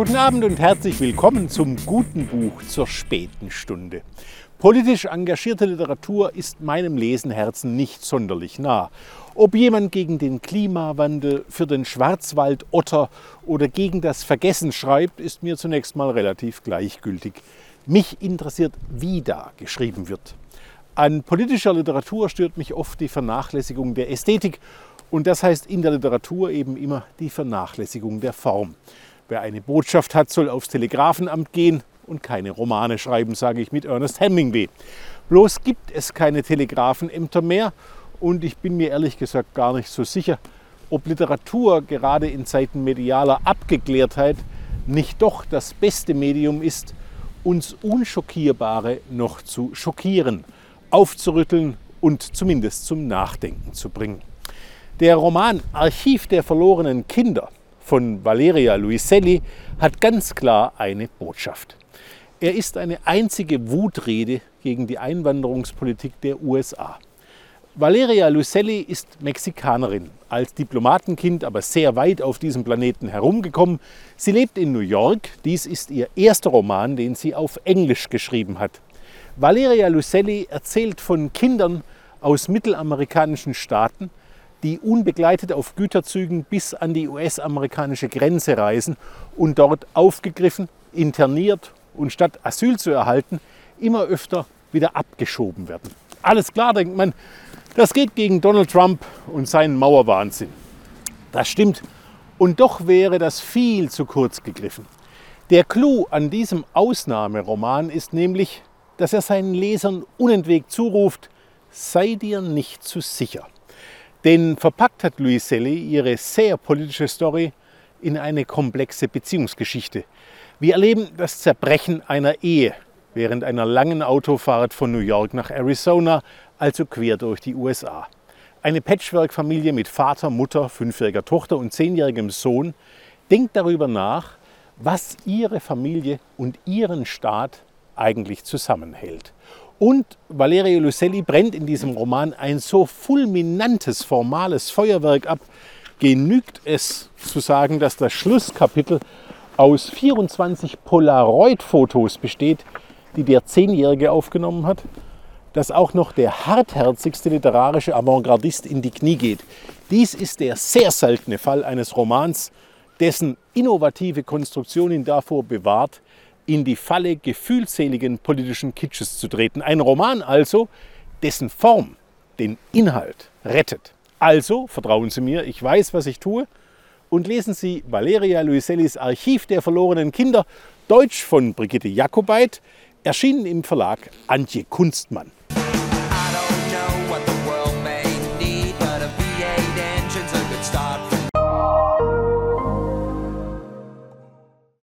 Guten Abend und herzlich willkommen zum guten Buch zur späten Stunde. Politisch engagierte Literatur ist meinem Lesenherzen nicht sonderlich nah. Ob jemand gegen den Klimawandel, für den Schwarzwald Otter oder gegen das Vergessen schreibt, ist mir zunächst mal relativ gleichgültig. Mich interessiert, wie da geschrieben wird. An politischer Literatur stört mich oft die Vernachlässigung der Ästhetik und das heißt in der Literatur eben immer die Vernachlässigung der Form. Wer eine Botschaft hat, soll aufs Telegrafenamt gehen und keine Romane schreiben, sage ich mit Ernest Hemingway. Bloß gibt es keine Telegrafenämter mehr und ich bin mir ehrlich gesagt gar nicht so sicher, ob Literatur gerade in Zeiten medialer Abgeklärtheit nicht doch das beste Medium ist, uns Unschockierbare noch zu schockieren, aufzurütteln und zumindest zum Nachdenken zu bringen. Der Roman Archiv der verlorenen Kinder von Valeria Luiselli hat ganz klar eine Botschaft. Er ist eine einzige Wutrede gegen die Einwanderungspolitik der USA. Valeria Luiselli ist Mexikanerin, als Diplomatenkind aber sehr weit auf diesem Planeten herumgekommen. Sie lebt in New York. Dies ist ihr erster Roman, den sie auf Englisch geschrieben hat. Valeria Luiselli erzählt von Kindern aus mittelamerikanischen Staaten, die unbegleitet auf Güterzügen bis an die US-amerikanische Grenze reisen und dort aufgegriffen, interniert und statt Asyl zu erhalten, immer öfter wieder abgeschoben werden. Alles klar, denkt man, das geht gegen Donald Trump und seinen Mauerwahnsinn. Das stimmt. Und doch wäre das viel zu kurz gegriffen. Der Clou an diesem Ausnahmeroman ist nämlich, dass er seinen Lesern unentwegt zuruft, sei dir nicht zu sicher. Denn verpackt hat Luiselli ihre sehr politische Story in eine komplexe Beziehungsgeschichte. Wir erleben das Zerbrechen einer Ehe während einer langen Autofahrt von New York nach Arizona, also quer durch die USA. Eine Patchwork-Familie mit Vater, Mutter, fünfjähriger Tochter und zehnjährigem Sohn denkt darüber nach, was ihre Familie und ihren Staat eigentlich zusammenhält. Und Valerio Lucelli brennt in diesem Roman ein so fulminantes formales Feuerwerk ab, genügt es zu sagen, dass das Schlusskapitel aus 24 Polaroid-Fotos besteht, die der Zehnjährige aufgenommen hat, dass auch noch der hartherzigste literarische Avantgardist in die Knie geht. Dies ist der sehr seltene Fall eines Romans, dessen innovative Konstruktion ihn davor bewahrt, in die Falle gefühlseligen politischen Kitsches zu treten. Ein Roman also, dessen Form den Inhalt rettet. Also vertrauen Sie mir, ich weiß, was ich tue. Und lesen Sie Valeria Luisellis Archiv der verlorenen Kinder, Deutsch von Brigitte Jakobait, erschienen im Verlag Antje Kunstmann.